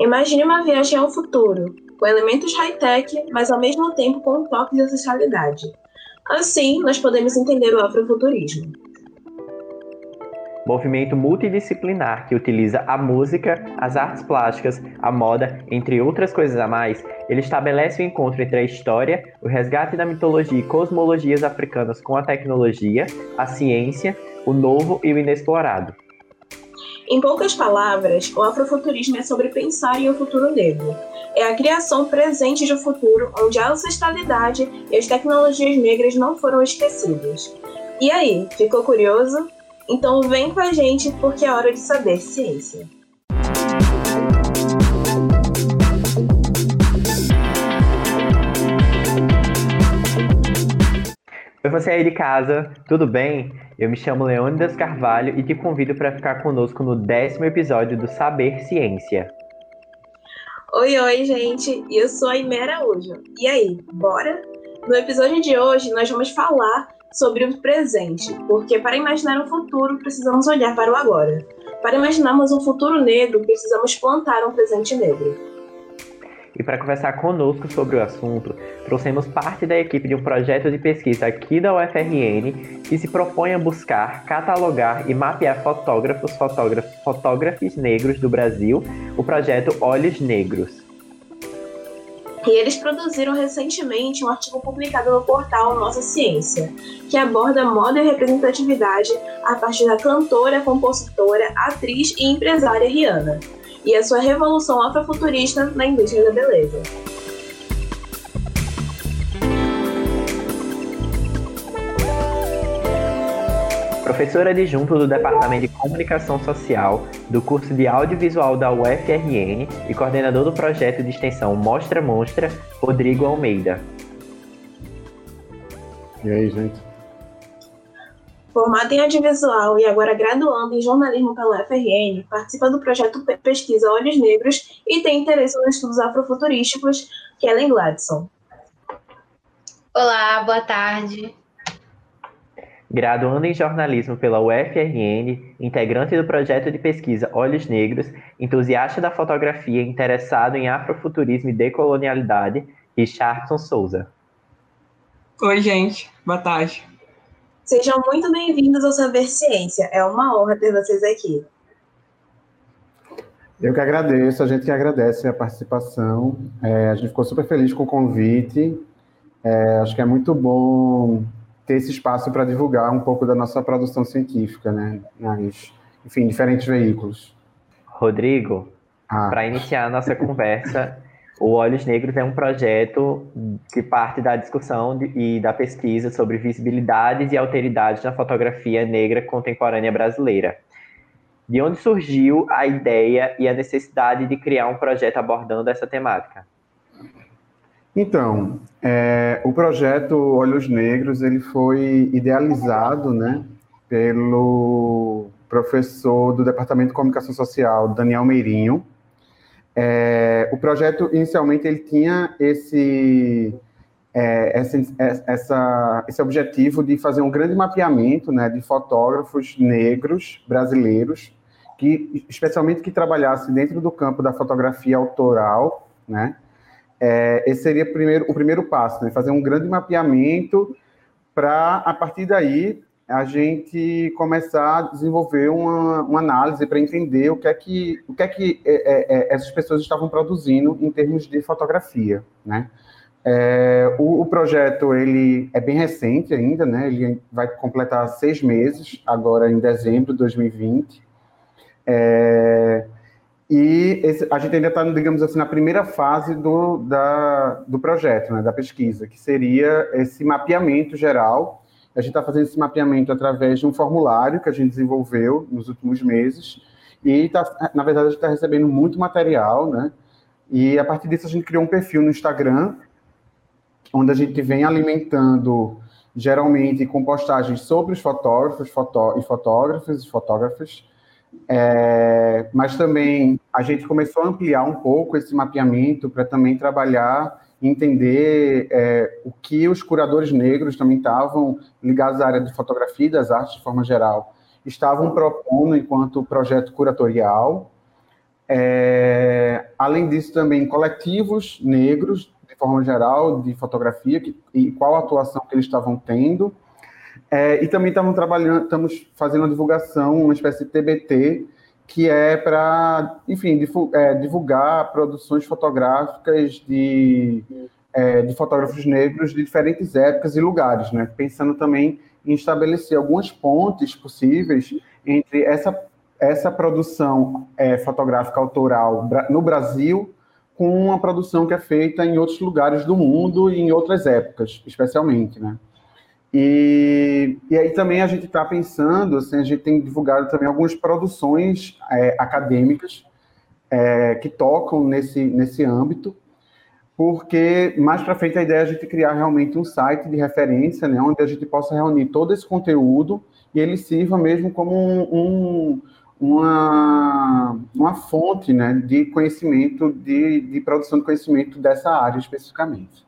Imagine uma viagem ao futuro, com elementos high-tech, mas ao mesmo tempo com um toque de ancestralidade. Assim, nós podemos entender o afrofuturismo. Movimento multidisciplinar que utiliza a música, as artes plásticas, a moda, entre outras coisas a mais, ele estabelece o encontro entre a história, o resgate da mitologia e cosmologias africanas com a tecnologia, a ciência, o novo e o inexplorado. Em poucas palavras, o afrofuturismo é sobre pensar em um futuro negro. É a criação presente de um futuro onde a ancestralidade e as tecnologias negras não foram esquecidas. E aí, ficou curioso? Então vem com a gente porque é hora de saber ciência. Oi, você aí de casa, tudo bem? Eu me chamo Leônidas Carvalho e te convido para ficar conosco no décimo episódio do Saber Ciência. Oi, oi, gente, eu sou a Imera Araújo. E aí, bora? No episódio de hoje, nós vamos falar sobre o presente, porque para imaginar um futuro precisamos olhar para o agora. Para imaginarmos um futuro negro, precisamos plantar um presente negro. E para conversar conosco sobre o assunto, trouxemos parte da equipe de um projeto de pesquisa aqui da UFRN que se propõe a buscar, catalogar e mapear fotógrafos, fotógrafos, fotógrafos negros do Brasil, o projeto Olhos Negros. E eles produziram recentemente um artigo publicado no portal Nossa Ciência, que aborda moda e representatividade a partir da cantora, compositora, atriz e empresária Rihanna, e a sua revolução afrofuturista na indústria da beleza. professora adjunto do Departamento de Comunicação Social do curso de Audiovisual da UFRN e coordenador do projeto de extensão Mostra Monstra, Rodrigo Almeida. E aí, gente? Formado em audiovisual e agora graduando em jornalismo pela UFRN, participa do projeto Pesquisa Olhos Negros e tem interesse nos estudos afrofuturísticos, Kellen Gladson. Olá, boa tarde. Graduando em jornalismo pela UFRN, integrante do projeto de pesquisa Olhos Negros, entusiasta da fotografia interessado em afrofuturismo e decolonialidade, Richardson Souza. Oi, gente. Boa tarde. Sejam muito bem-vindos ao Saber Ciência. É uma honra ter vocês aqui. Eu que agradeço, a gente que agradece a participação. É, a gente ficou super feliz com o convite. É, acho que é muito bom ter esse espaço para divulgar um pouco da nossa produção científica, né? Nas, enfim, diferentes veículos. Rodrigo, ah. para iniciar a nossa conversa, o Olhos Negros é um projeto que parte da discussão de, e da pesquisa sobre visibilidades e alteridades na fotografia negra contemporânea brasileira. De onde surgiu a ideia e a necessidade de criar um projeto abordando essa temática? Então, é, o projeto Olhos Negros ele foi idealizado, né, pelo professor do Departamento de Comunicação Social, Daniel Meirinho. É, o projeto inicialmente ele tinha esse é, essa, essa, esse objetivo de fazer um grande mapeamento, né, de fotógrafos negros brasileiros que especialmente que trabalhassem dentro do campo da fotografia autoral, né, é, esse seria primeiro, o primeiro passo, né? fazer um grande mapeamento para, a partir daí, a gente começar a desenvolver uma, uma análise para entender o que é que, o que, é que é, é, é, essas pessoas estavam produzindo em termos de fotografia, né? É, o, o, projeto ele é bem recente ainda, né? Ele vai completar seis meses agora em dezembro de 2020. É, e esse, a gente ainda está, digamos assim, na primeira fase do, da, do projeto, né, da pesquisa, que seria esse mapeamento geral. A gente está fazendo esse mapeamento através de um formulário que a gente desenvolveu nos últimos meses. E, tá, na verdade, a gente está recebendo muito material, né? E a partir disso, a gente criou um perfil no Instagram, onde a gente vem alimentando, geralmente, com postagens sobre os fotógrafos fotó e e fotógrafas é, mas também a gente começou a ampliar um pouco esse mapeamento para também trabalhar, entender é, o que os curadores negros também estavam ligados à área de fotografia e das artes de forma geral, estavam propondo enquanto projeto curatorial. É, além disso, também coletivos negros, de forma geral, de fotografia, que, e qual a atuação que eles estavam tendo. É, e também estamos trabalhando, estamos fazendo uma divulgação, uma espécie de TBT, que é para, enfim, é, divulgar produções fotográficas de, é, de fotógrafos negros de diferentes épocas e lugares, né? pensando também em estabelecer algumas pontes possíveis entre essa, essa produção é, fotográfica autoral no Brasil com uma produção que é feita em outros lugares do mundo e em outras épocas, especialmente, né? E, e aí também a gente está pensando, assim, a gente tem divulgado também algumas produções é, acadêmicas é, que tocam nesse, nesse âmbito, porque mais para frente a ideia é a gente criar realmente um site de referência, né, onde a gente possa reunir todo esse conteúdo e ele sirva mesmo como um, um, uma, uma fonte né, de conhecimento, de, de produção de conhecimento dessa área especificamente.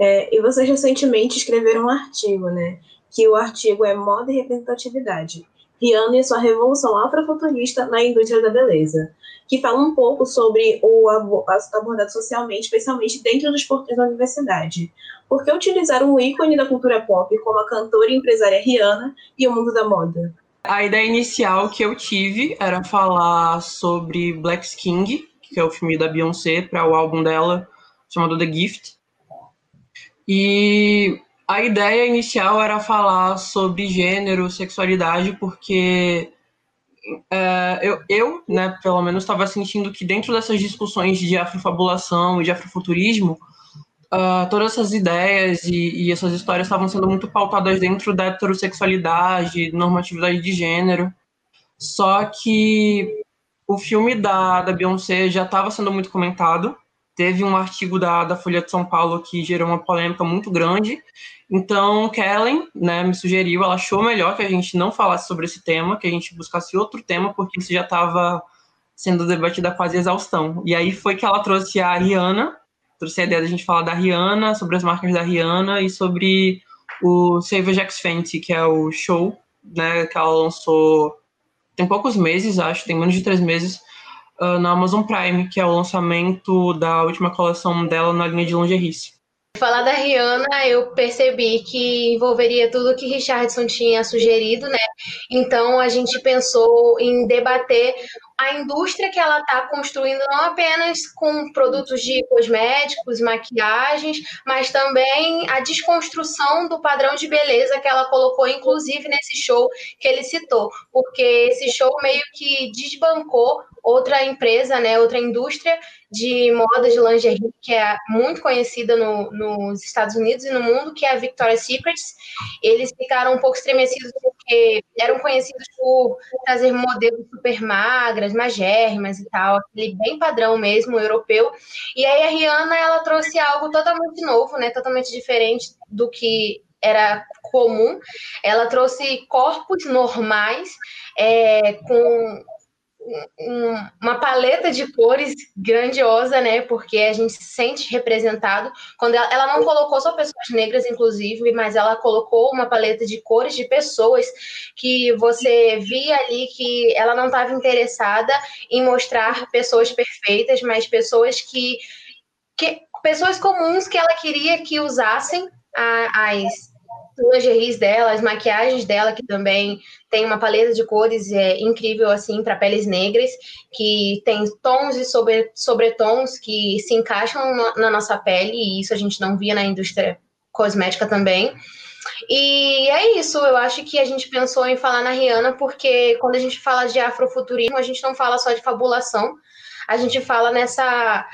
É, e vocês recentemente escreveram um artigo, né? Que o artigo é Moda e Representatividade. Rihanna e sua revolução afrofuturista na indústria da beleza, que fala um pouco sobre o abordado socialmente, especialmente dentro dos portões da universidade. Por que utilizar um ícone da cultura pop como a cantora e empresária Rihanna e o mundo da moda? A ideia inicial que eu tive era falar sobre Black King, que é o filme da Beyoncé, para o álbum dela chamado The Gift, e a ideia inicial era falar sobre gênero, sexualidade, porque é, eu, eu, né, pelo menos, estava sentindo que dentro dessas discussões de afrofabulação e de afrofuturismo, uh, todas essas ideias e, e essas histórias estavam sendo muito pautadas dentro da heterossexualidade, normatividade de gênero. Só que o filme da, da Beyoncé já estava sendo muito comentado, teve um artigo da, da Folha de São Paulo que gerou uma polêmica muito grande. Então, Kellen né, me sugeriu, ela achou melhor que a gente não falasse sobre esse tema, que a gente buscasse outro tema, porque isso já estava sendo debatido a quase exaustão. E aí foi que ela trouxe a Rihanna, trouxe a ideia da gente falar da Rihanna, sobre as marcas da Rihanna e sobre o Save Jax Fenty, que é o show né, que ela lançou tem poucos meses, acho, tem menos de três meses, uh, na Amazon Prime, que é o lançamento da última coleção dela na linha de lingeries. Falar da Rihanna, eu percebi que envolveria tudo que Richardson tinha sugerido, né? Então a gente pensou em debater a indústria que ela está construindo não apenas com produtos de cosméticos, maquiagens, mas também a desconstrução do padrão de beleza que ela colocou, inclusive nesse show que ele citou, porque esse show meio que desbancou outra empresa, né, outra indústria de moda de lingerie que é muito conhecida no, nos Estados Unidos e no mundo, que é a Victoria's Secrets. Eles ficaram um pouco estremecidos porque eram conhecidos por trazer modelos super magras, magérrimas e tal, aquele bem padrão mesmo, europeu. E aí a Rihanna, ela trouxe algo totalmente novo, né, totalmente diferente do que era comum. Ela trouxe corpos normais, é, com uma paleta de cores grandiosa, né? Porque a gente se sente representado. Quando ela, ela, não colocou só pessoas negras, inclusive, mas ela colocou uma paleta de cores de pessoas que você via ali que ela não estava interessada em mostrar pessoas perfeitas, mas pessoas que, que pessoas comuns que ela queria que usassem as lingeries dela, as maquiagens dela, que também tem uma paleta de cores é, incrível, assim, para peles negras, que tem tons e sobre, sobretons que se encaixam na, na nossa pele, e isso a gente não via na indústria cosmética também. E é isso, eu acho que a gente pensou em falar na Rihanna, porque quando a gente fala de afrofuturismo, a gente não fala só de fabulação, a gente fala nessa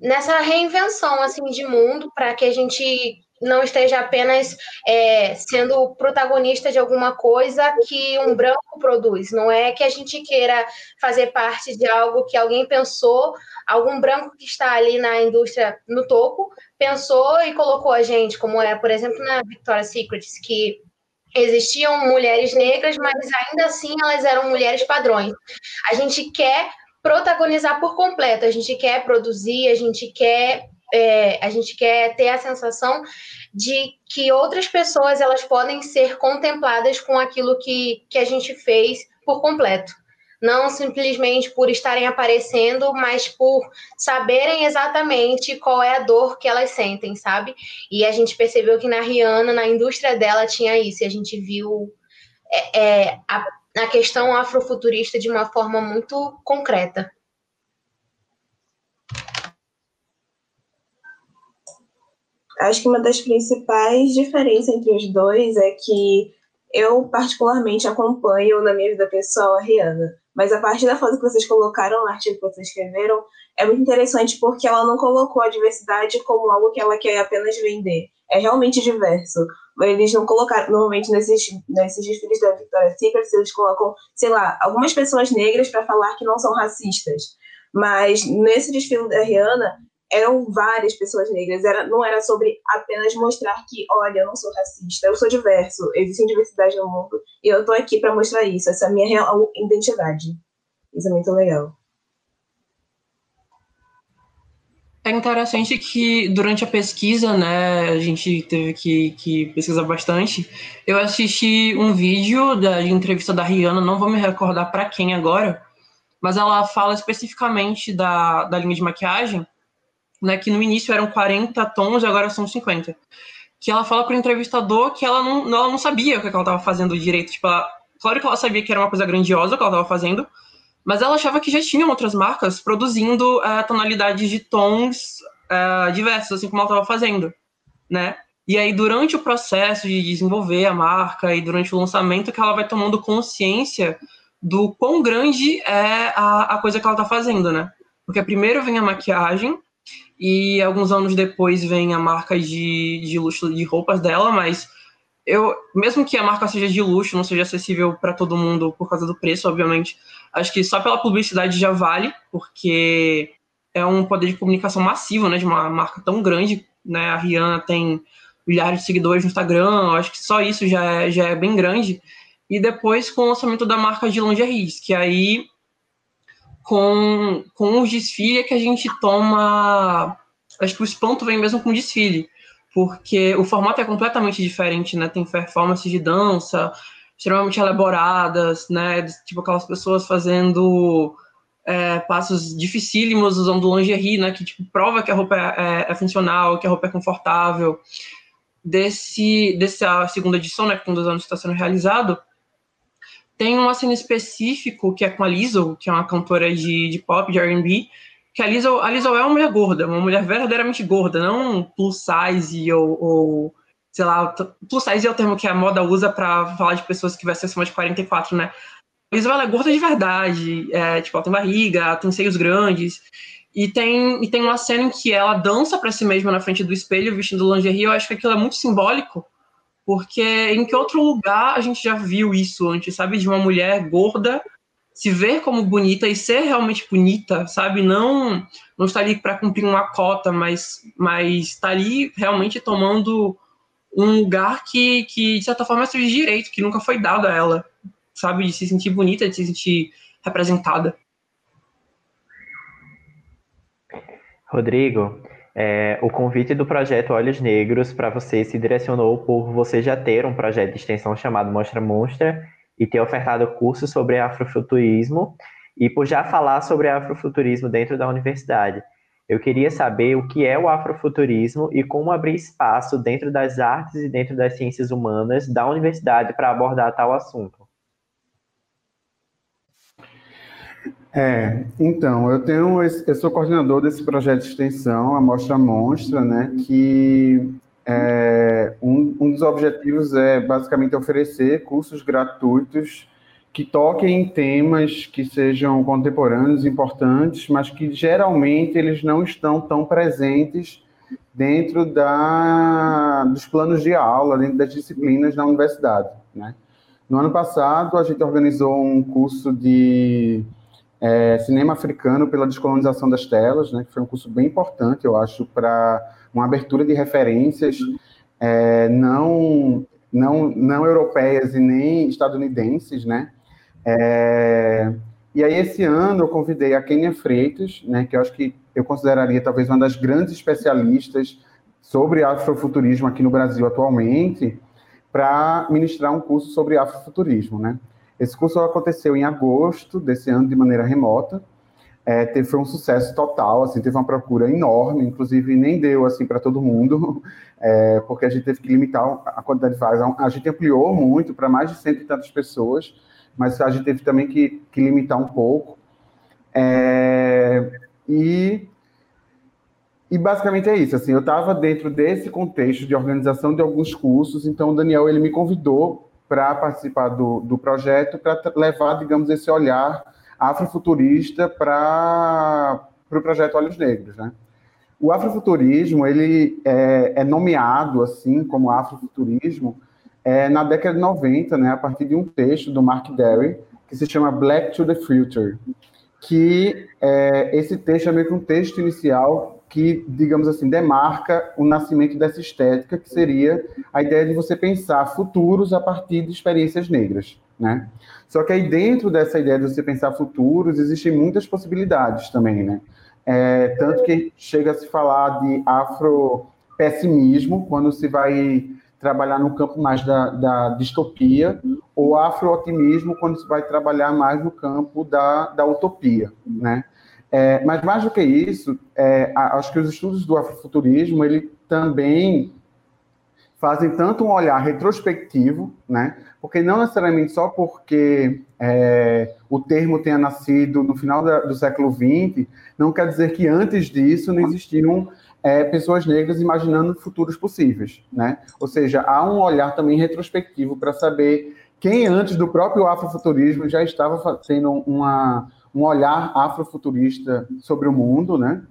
nessa reinvenção assim de mundo para que a gente não esteja apenas é, sendo protagonista de alguma coisa que um branco produz. Não é que a gente queira fazer parte de algo que alguém pensou, algum branco que está ali na indústria no topo pensou e colocou a gente, como é, por exemplo, na Victoria's Secret, que existiam mulheres negras, mas ainda assim elas eram mulheres padrões. A gente quer protagonizar por completo, a gente quer produzir, a gente quer é, a gente quer ter a sensação de que outras pessoas elas podem ser contempladas com aquilo que, que a gente fez por completo. não simplesmente por estarem aparecendo, mas por saberem exatamente qual é a dor que elas sentem, sabe? E a gente percebeu que na Rihanna, na indústria dela, tinha isso, e a gente viu é, é, a, a questão afrofuturista de uma forma muito concreta. Acho que uma das principais diferenças entre os dois é que eu particularmente acompanho na minha vida pessoal a Rihanna, mas a partir da foto que vocês colocaram no artigo que vocês escreveram é muito interessante porque ela não colocou a diversidade como algo que ela quer apenas vender. É realmente diverso. Eles não colocaram, normalmente nesses, nesses desfiles da Victoria's Secret, eles colocam, sei lá, algumas pessoas negras para falar que não são racistas. Mas nesse desfile da Rihanna, eram várias pessoas negras, era, não era sobre apenas mostrar que, olha, eu não sou racista, eu sou diverso, existe diversidade no mundo, e eu tô aqui para mostrar isso, essa é a minha real identidade. Isso é muito legal. É interessante que durante a pesquisa, né, a gente teve que, que pesquisar bastante. Eu assisti um vídeo da, entrevista da Rihanna, não vou me recordar para quem agora, mas ela fala especificamente da, da linha de maquiagem né, que no início eram 40 tons e agora são 50. Que ela fala para o entrevistador que ela não, ela não sabia o que ela estava fazendo direito. Tipo, ela, claro que ela sabia que era uma coisa grandiosa que ela estava fazendo, mas ela achava que já tinham outras marcas produzindo uh, tonalidades de tons uh, diversos, assim como ela estava fazendo, né? E aí, durante o processo de desenvolver a marca e durante o lançamento, que ela vai tomando consciência do quão grande é a, a coisa que ela está fazendo, né? Porque primeiro vem a maquiagem, e alguns anos depois vem a marca de, de luxo de roupas dela, mas eu, mesmo que a marca seja de luxo, não seja acessível para todo mundo por causa do preço, obviamente, acho que só pela publicidade já vale, porque é um poder de comunicação massivo, né, de uma marca tão grande, né, a Rihanna tem milhares de seguidores no Instagram, acho que só isso já é, já é bem grande, e depois com o lançamento da marca de lingeries, que aí com, com os desfiles que a gente toma. Acho que o espanto vem mesmo com o desfile, porque o formato é completamente diferente, né? Tem performances de dança extremamente elaboradas, né? Tipo aquelas pessoas fazendo é, passos dificílimos usando lingerie, né? Que tipo, prova que a roupa é, é, é funcional, que a roupa é confortável. Desse, dessa segunda edição, né? Que com dois anos está sendo realizado, tem uma cena específico que é com a Lizzo, que é uma cantora de, de pop, de R&B, que a Lizzo, a Lizzo é uma mulher gorda, uma mulher verdadeiramente gorda, não plus size ou, ou sei lá, plus size é o termo que a moda usa para falar de pessoas que vestem acima de 44, né? A Lizzo, ela é gorda de verdade, é, tipo, ela tem barriga, tem seios grandes, e tem, e tem uma cena em que ela dança para si mesma na frente do espelho, vestindo lingerie, eu acho que aquilo é muito simbólico, porque em que outro lugar a gente já viu isso antes, sabe? De uma mulher gorda se ver como bonita e ser realmente bonita, sabe? Não não estar ali para cumprir uma cota, mas mas estar tá ali realmente tomando um lugar que, que de certa forma é seu direito, que nunca foi dado a ela, sabe? De se sentir bonita, de se sentir representada. Rodrigo, é, o convite do projeto Olhos Negros para você se direcionou por você já ter um projeto de extensão chamado Mostra Monstra e ter ofertado cursos sobre afrofuturismo e por já falar sobre afrofuturismo dentro da universidade. Eu queria saber o que é o afrofuturismo e como abrir espaço dentro das artes e dentro das ciências humanas da universidade para abordar tal assunto. É, então, eu tenho, eu sou coordenador desse projeto de extensão, a Mostra Monstra, né, que é, um, um dos objetivos é basicamente oferecer cursos gratuitos que toquem em temas que sejam contemporâneos, importantes, mas que geralmente eles não estão tão presentes dentro da, dos planos de aula, dentro das disciplinas da universidade. Né? No ano passado, a gente organizou um curso de é, Cinema Africano pela Descolonização das Telas, né, que foi um curso bem importante, eu acho, para uma abertura de referências é, não, não, não europeias e nem estadunidenses, né? É, e aí, esse ano, eu convidei a Kenia Freitas, né, que eu acho que eu consideraria talvez uma das grandes especialistas sobre afrofuturismo aqui no Brasil atualmente, para ministrar um curso sobre afrofuturismo, né? Esse curso aconteceu em agosto desse ano de maneira remota. É, teve, foi um sucesso total, assim, teve uma procura enorme, inclusive nem deu assim para todo mundo, é, porque a gente teve que limitar a quantidade de vagas. A gente ampliou muito para mais de cento e tantas pessoas, mas a gente teve também que, que limitar um pouco. É, e, e basicamente é isso. Assim, eu estava dentro desse contexto de organização de alguns cursos, então o Daniel ele me convidou para participar do, do projeto, para levar, digamos, esse olhar afrofuturista para o pro projeto Olhos Negros, né? O afrofuturismo ele é, é nomeado assim como afrofuturismo é, na década de 90, né, a partir de um texto do Mark Derry que se chama Black to the Future, que é, esse texto é meio que um texto inicial que, digamos assim, demarca o nascimento dessa estética, que seria a ideia de você pensar futuros a partir de experiências negras, né? Só que aí dentro dessa ideia de você pensar futuros, existem muitas possibilidades também, né? É, tanto que chega a se falar de afropessimismo, quando se vai trabalhar no campo mais da, da distopia, ou afro-otimismo, quando se vai trabalhar mais no campo da, da utopia, né? É, mas mais do que isso, é, acho que os estudos do afrofuturismo ele também fazem tanto um olhar retrospectivo, né? Porque não necessariamente só porque é, o termo tenha nascido no final da, do século XX, não quer dizer que antes disso não existiam é, pessoas negras imaginando futuros possíveis, né? Ou seja, há um olhar também retrospectivo para saber quem antes do próprio afrofuturismo já estava tendo uma um olhar afrofuturista sobre o mundo, né?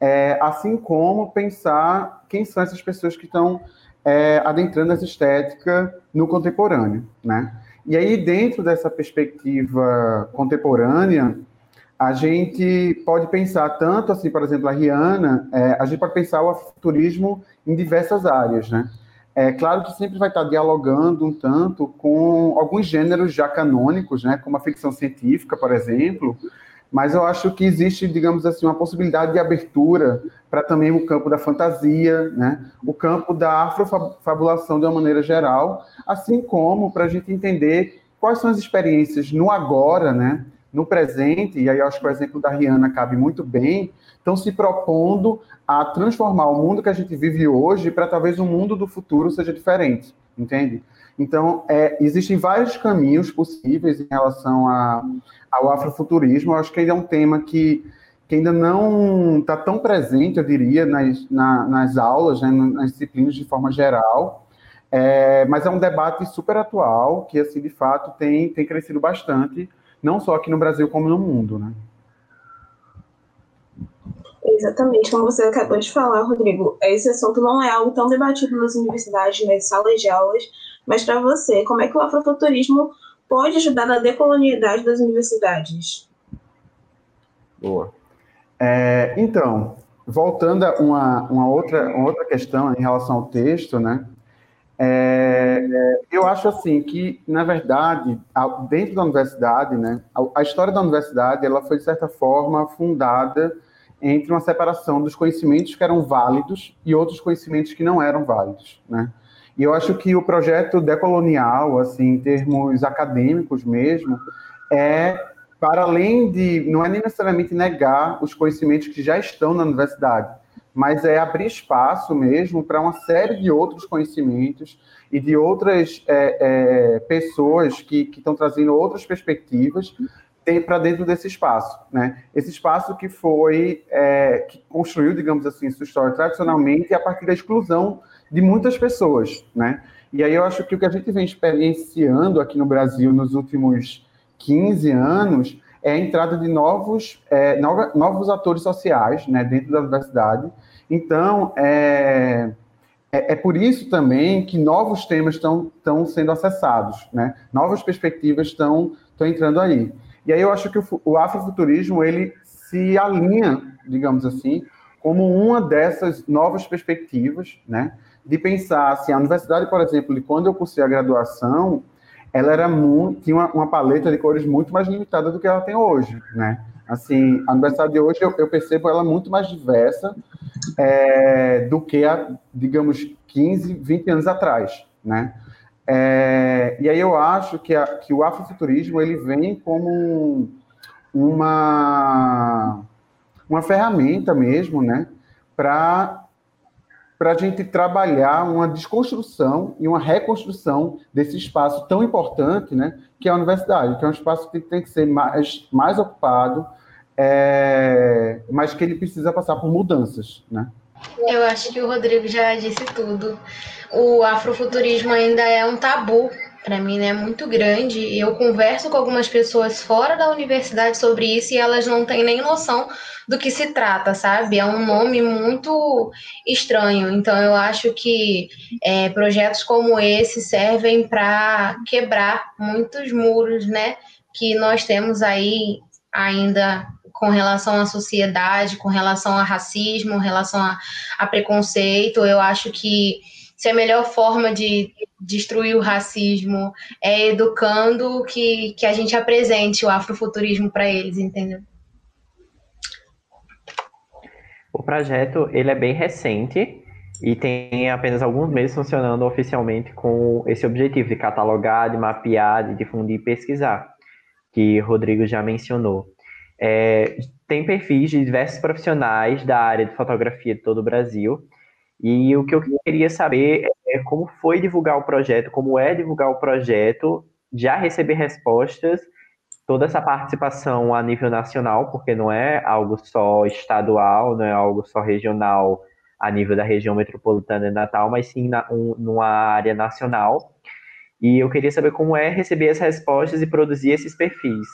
É, assim como pensar quem são essas pessoas que estão é, adentrando essa estética no contemporâneo, né? E aí, dentro dessa perspectiva contemporânea, a gente pode pensar tanto assim, por exemplo, a Rihanna, é, a gente pode pensar o afrofuturismo em diversas áreas, né? É claro que sempre vai estar dialogando um tanto com alguns gêneros já canônicos, né, como a ficção científica, por exemplo, mas eu acho que existe, digamos assim, uma possibilidade de abertura para também o campo da fantasia, né, o campo da afrofabulação de uma maneira geral, assim como para a gente entender quais são as experiências no agora, né, no presente, e aí acho que o exemplo da Rihanna cabe muito bem, estão se propondo a transformar o mundo que a gente vive hoje para talvez o mundo do futuro seja diferente, entende? Então, é, existem vários caminhos possíveis em relação a, ao afrofuturismo. Eu acho que ainda é um tema que, que ainda não está tão presente, eu diria, nas, na, nas aulas, né, nas disciplinas de forma geral. É, mas é um debate super atual, que, assim, de fato, tem, tem crescido bastante, não só aqui no Brasil, como no mundo, né? Exatamente, como você acabou de falar, Rodrigo, esse assunto não é algo tão debatido nas universidades, nas salas de aulas, mas para você, como é que o afrofuturismo pode ajudar na decolonialidade das universidades? Boa. É, então, voltando a uma, uma, outra, uma outra questão em relação ao texto, né? É, eu acho assim que, na verdade, dentro da universidade, né, a, história da universidade, ela foi de certa forma fundada entre uma separação dos conhecimentos que eram válidos e outros conhecimentos que não eram válidos, né? E eu acho que o projeto decolonial, assim, em termos acadêmicos mesmo, é para além de não é necessariamente negar os conhecimentos que já estão na universidade, mas é abrir espaço mesmo para uma série de outros conhecimentos e de outras é, é, pessoas que, estão trazendo outras perspectivas para dentro desse espaço, né? Esse espaço que foi é, que construiu, digamos assim, sua história tradicionalmente a partir da exclusão de muitas pessoas, né? E aí eu acho que o que a gente vem experienciando aqui no Brasil nos últimos 15 anos é a entrada de novos, é, novos atores sociais, né, dentro da universidade. Então, é, é, é, por isso também que novos temas estão sendo acessados, né? Novas perspectivas estão entrando aí. E aí eu acho que o, o afrofuturismo, ele se alinha, digamos assim, como uma dessas novas perspectivas, né? De pensar, assim, a universidade, por exemplo, de quando eu cursei a graduação, ela era muito, tinha uma, uma, paleta de cores muito mais limitada do que ela tem hoje, né? Assim, a universidade de hoje eu, eu percebo ela muito mais diversa é, do que há, digamos, 15, 20 anos atrás, né? É, e aí eu acho que, a, que o afrofuturismo ele vem como uma, uma ferramenta mesmo, né, para para a gente trabalhar uma desconstrução e uma reconstrução desse espaço tão importante, né, que é a universidade, que é um espaço que tem que ser mais, mais ocupado, é, mas que ele precisa passar por mudanças, né? Eu acho que o Rodrigo já disse tudo. O afrofuturismo ainda é um tabu para mim, né? Muito grande. Eu converso com algumas pessoas fora da universidade sobre isso e elas não têm nem noção do que se trata, sabe? É um nome muito estranho. Então, eu acho que é, projetos como esse servem para quebrar muitos muros, né? Que nós temos aí ainda com relação à sociedade, com relação a racismo, com relação a, a preconceito. Eu acho que se a melhor forma de destruir o racismo é educando que, que a gente apresente o afrofuturismo para eles, entendeu? O projeto ele é bem recente e tem apenas alguns meses funcionando oficialmente com esse objetivo de catalogar, de mapear, de difundir e pesquisar, que Rodrigo já mencionou. É, tem perfis de diversos profissionais da área de fotografia de todo o Brasil. E o que eu queria saber é como foi divulgar o projeto, como é divulgar o projeto, já receber respostas, toda essa participação a nível nacional, porque não é algo só estadual, não é algo só regional a nível da região metropolitana de Natal, mas sim na, um, numa área nacional. E eu queria saber como é receber as respostas e produzir esses perfis.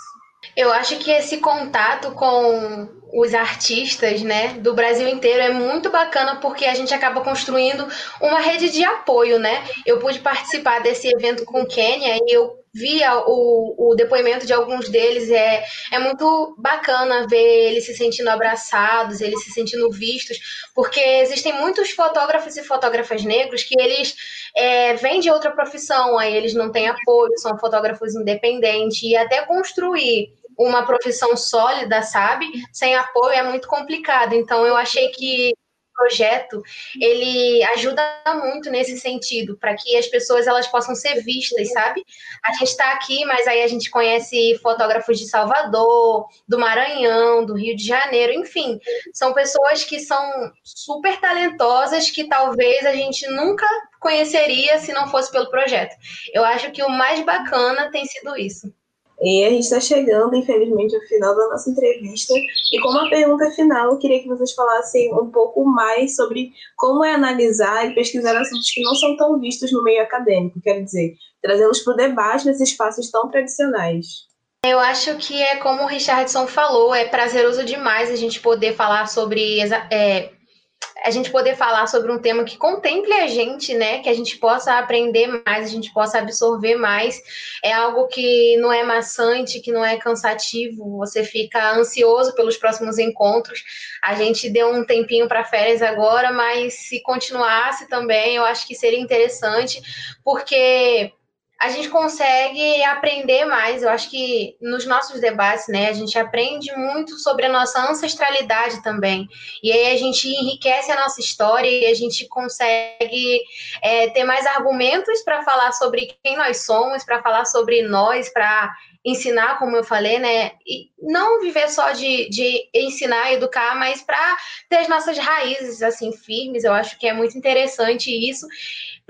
Eu acho que esse contato com os artistas, né, do Brasil inteiro é muito bacana porque a gente acaba construindo uma rede de apoio, né? Eu pude participar desse evento com Kenya e eu via o, o depoimento de alguns deles é, é muito bacana ver eles se sentindo abraçados, eles se sentindo vistos, porque existem muitos fotógrafos e fotógrafas negros que eles é, vêm de outra profissão, aí eles não têm apoio, são fotógrafos independentes, e até construir uma profissão sólida, sabe? Sem apoio é muito complicado. Então eu achei que projeto ele ajuda muito nesse sentido para que as pessoas elas possam ser vistas, sabe? A gente está aqui, mas aí a gente conhece fotógrafos de Salvador, do Maranhão, do Rio de Janeiro, enfim, são pessoas que são super talentosas que talvez a gente nunca conheceria se não fosse pelo projeto. Eu acho que o mais bacana tem sido isso. E a gente está chegando, infelizmente, ao final da nossa entrevista. E como a pergunta final, eu queria que vocês falassem um pouco mais sobre como é analisar e pesquisar assuntos que não são tão vistos no meio acadêmico, quero dizer, trazê-los para o debate nesses espaços tão tradicionais. Eu acho que é como o Richardson falou, é prazeroso demais a gente poder falar sobre é, a gente poder falar sobre um tema que contemple a gente, né? Que a gente possa aprender mais, a gente possa absorver mais. É algo que não é maçante, que não é cansativo. Você fica ansioso pelos próximos encontros. A gente deu um tempinho para férias agora, mas se continuasse também, eu acho que seria interessante, porque a gente consegue aprender mais. Eu acho que nos nossos debates, né, a gente aprende muito sobre a nossa ancestralidade também. E aí a gente enriquece a nossa história e a gente consegue é, ter mais argumentos para falar sobre quem nós somos, para falar sobre nós, para ensinar, como eu falei, né? E não viver só de, de ensinar, educar, mas para ter as nossas raízes assim firmes. Eu acho que é muito interessante isso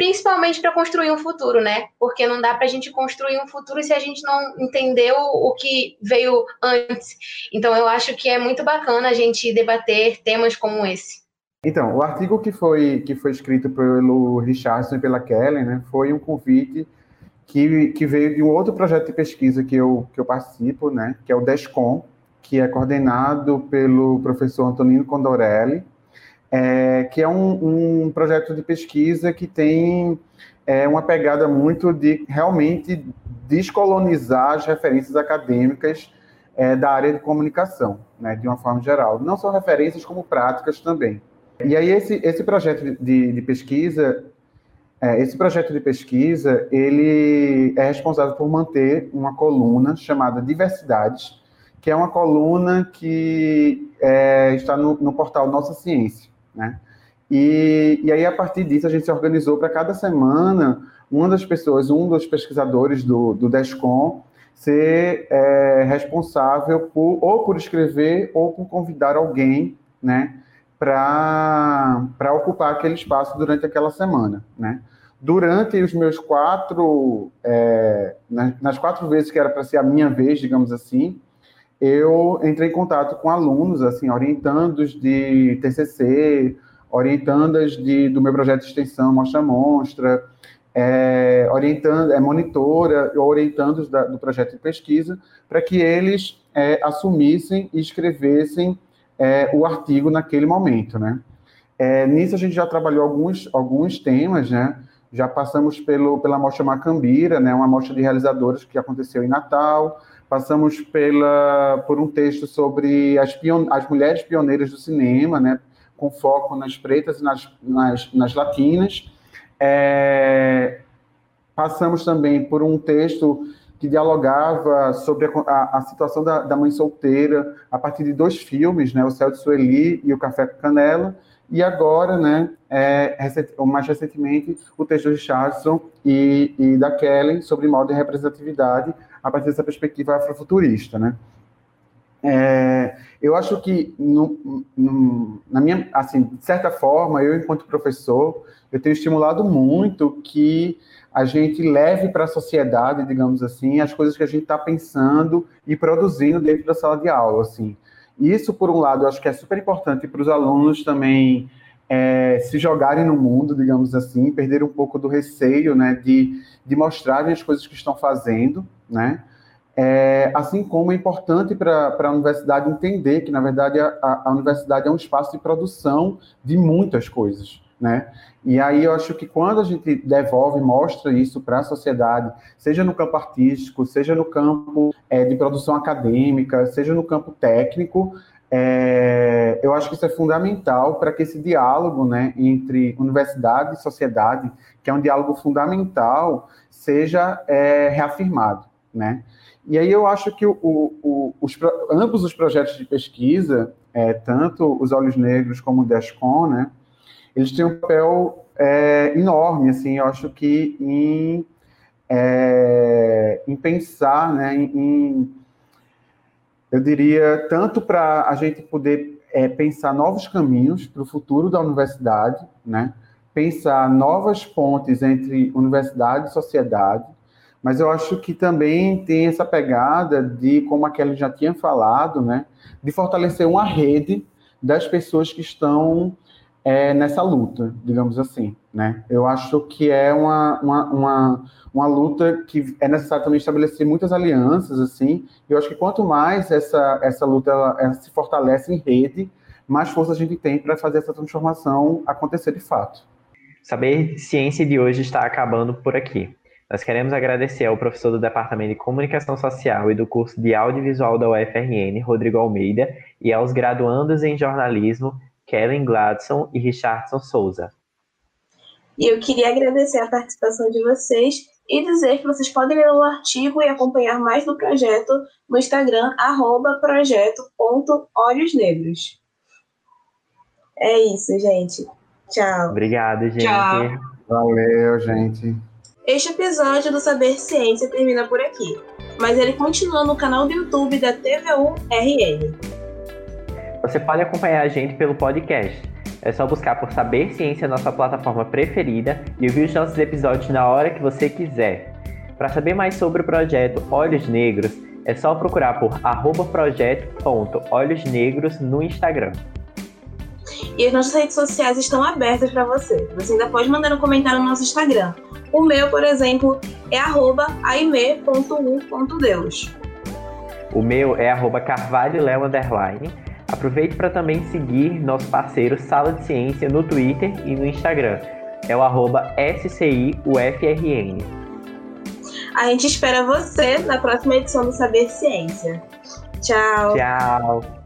principalmente para construir um futuro, né? Porque não dá para a gente construir um futuro se a gente não entendeu o que veio antes. Então, eu acho que é muito bacana a gente debater temas como esse. Então, o artigo que foi, que foi escrito pelo Richardson e pela Kellen né, foi um convite que, que veio de um outro projeto de pesquisa que eu, que eu participo, né, que é o DESCOM, que é coordenado pelo professor Antonino Condorelli, é, que é um, um, projeto de pesquisa que tem é, uma pegada muito de realmente descolonizar as referências acadêmicas é, da área de comunicação, né, de uma forma geral. Não só referências, como práticas também. E aí esse, esse projeto de, de pesquisa, é, esse projeto de pesquisa, ele é responsável por manter uma coluna chamada Diversidades, que é uma coluna que é, está no, no portal Nossa Ciência. Né? E, e aí, a partir disso, a gente se organizou para cada semana, uma das pessoas, um dos pesquisadores do, do DESCOM, ser é, responsável por, ou por escrever ou por convidar alguém, né, para ocupar aquele espaço durante aquela semana, né. Durante os meus quatro, é, nas, nas quatro vezes que era para ser a minha vez, digamos assim, eu entrei em contato com alunos, assim, orientandos de TCC, orientandas de, do meu projeto de extensão Mostra Monstra, é, orientando, é monitora, orientando da, do projeto de pesquisa, para que eles é, assumissem e escrevessem é, o artigo naquele momento, né? É, nisso a gente já trabalhou alguns, alguns temas, né? Já passamos pelo, pela Mostra Macambira, né, uma mostra de realizadores que aconteceu em Natal. Passamos pela, por um texto sobre as, pion, as mulheres pioneiras do cinema, né, com foco nas pretas e nas, nas, nas latinas. É, passamos também por um texto que dialogava sobre a, a, a situação da, da, mãe solteira a partir de dois filmes, né, O Céu de Sueli e O Café com Canela, e agora, né, é, mais recentemente, o texto de Richardson e, e da Kellen sobre modo de representatividade a partir dessa perspectiva afrofuturista, né. É, eu acho que, no, no, na minha, assim, de certa forma, eu, enquanto professor, eu tenho estimulado muito que a gente leve para a sociedade, digamos assim, as coisas que a gente está pensando e produzindo dentro da sala de aula, assim. Isso, por um lado, eu acho que é super importante para os alunos também é, se jogarem no mundo, digamos assim, perder um pouco do receio, né, de, de mostrarem as coisas que estão fazendo, né, é, assim como é importante para a universidade entender que, na verdade, a, a, universidade é um espaço de produção de muitas coisas, né? E aí eu acho que quando a gente devolve, mostra isso para a sociedade, seja no campo artístico, seja no campo é, de produção acadêmica, seja no campo técnico, é, eu acho que isso é fundamental para que esse diálogo né, entre universidade e sociedade, que é um diálogo fundamental, seja é, reafirmado. Né? E aí eu acho que o, o, os, ambos os projetos de pesquisa, é, tanto os Olhos Negros como o DESCON, né, eles têm um papel é, enorme, assim, eu acho que em, é, em pensar, né, em, eu diria, tanto para a gente poder é, pensar novos caminhos para o futuro da universidade, né, pensar novas pontes entre universidade e sociedade, mas eu acho que também tem essa pegada de, como a Kelly já tinha falado, né, de fortalecer uma rede das pessoas que estão é, nessa luta, digamos assim, né? Eu acho que é uma, uma, uma, uma, luta que é necessário também estabelecer muitas alianças, assim, eu acho que quanto mais essa, essa luta ela, ela se fortalece em rede, mais força a gente tem para fazer essa transformação acontecer de fato. Saber Ciência de hoje está acabando por aqui. Nós queremos agradecer ao professor do Departamento de Comunicação Social e do curso de Audiovisual da UFRN, Rodrigo Almeida, e aos graduandos em jornalismo Kellen Gladson e Richardson Souza. E eu queria agradecer a participação de vocês e dizer que vocês podem ler o artigo e acompanhar mais do projeto no Instagram, projeto.olhosnegros. É isso, gente. Tchau. Obrigado, gente. Tchau. Valeu, gente. Este episódio do Saber Ciência termina por aqui, mas ele continua no canal do YouTube da TVU-RN. Você pode acompanhar a gente pelo podcast. É só buscar por Saber Ciência na sua plataforma preferida e ouvir os nossos episódios na hora que você quiser. Para saber mais sobre o projeto Olhos Negros, é só procurar por projeto.olhosnegros no Instagram. E as nossas redes sociais estão abertas para você. Você ainda pode mandar um comentário no nosso Instagram. O meu, por exemplo, é aime.u.deus. O meu é arroba carvalho Aproveite para também seguir nosso parceiro Sala de Ciência no Twitter e no Instagram. É o arroba SCIUFRN. A gente espera você na próxima edição do Saber Ciência. Tchau. Tchau.